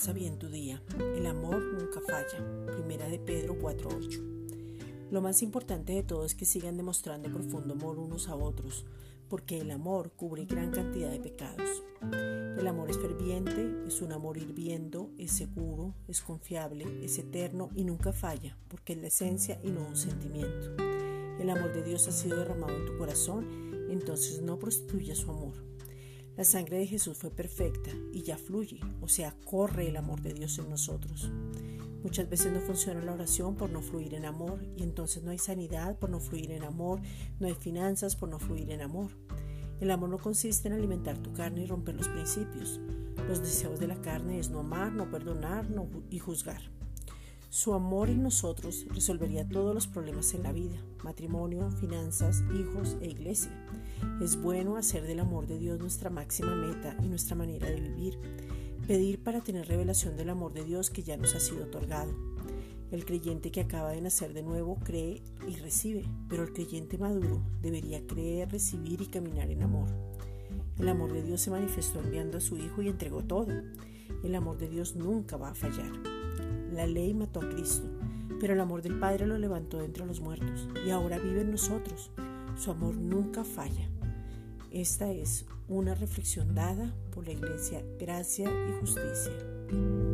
Comienza bien tu día. El amor nunca falla. Primera de Pedro 4:8. Lo más importante de todo es que sigan demostrando profundo amor unos a otros, porque el amor cubre gran cantidad de pecados. El amor es ferviente, es un amor hirviendo, es seguro, es confiable, es eterno y nunca falla, porque es la esencia y no un sentimiento. El amor de Dios ha sido derramado en tu corazón, entonces no prostituya su amor. La sangre de Jesús fue perfecta y ya fluye, o sea, corre el amor de Dios en nosotros. Muchas veces no funciona la oración por no fluir en amor y entonces no hay sanidad por no fluir en amor, no hay finanzas por no fluir en amor. El amor no consiste en alimentar tu carne y romper los principios. Los deseos de la carne es no amar, no perdonar y juzgar. Su amor en nosotros resolvería todos los problemas en la vida, matrimonio, finanzas, hijos e iglesia. Es bueno hacer del amor de Dios nuestra máxima meta y nuestra manera de vivir. Pedir para tener revelación del amor de Dios que ya nos ha sido otorgado. El creyente que acaba de nacer de nuevo cree y recibe, pero el creyente maduro debería creer, recibir y caminar en amor. El amor de Dios se manifestó enviando a su Hijo y entregó todo. El amor de Dios nunca va a fallar. La ley mató a Cristo, pero el amor del Padre lo levantó de entre los muertos y ahora vive en nosotros. Su amor nunca falla. Esta es una reflexión dada por la Iglesia Gracia y Justicia.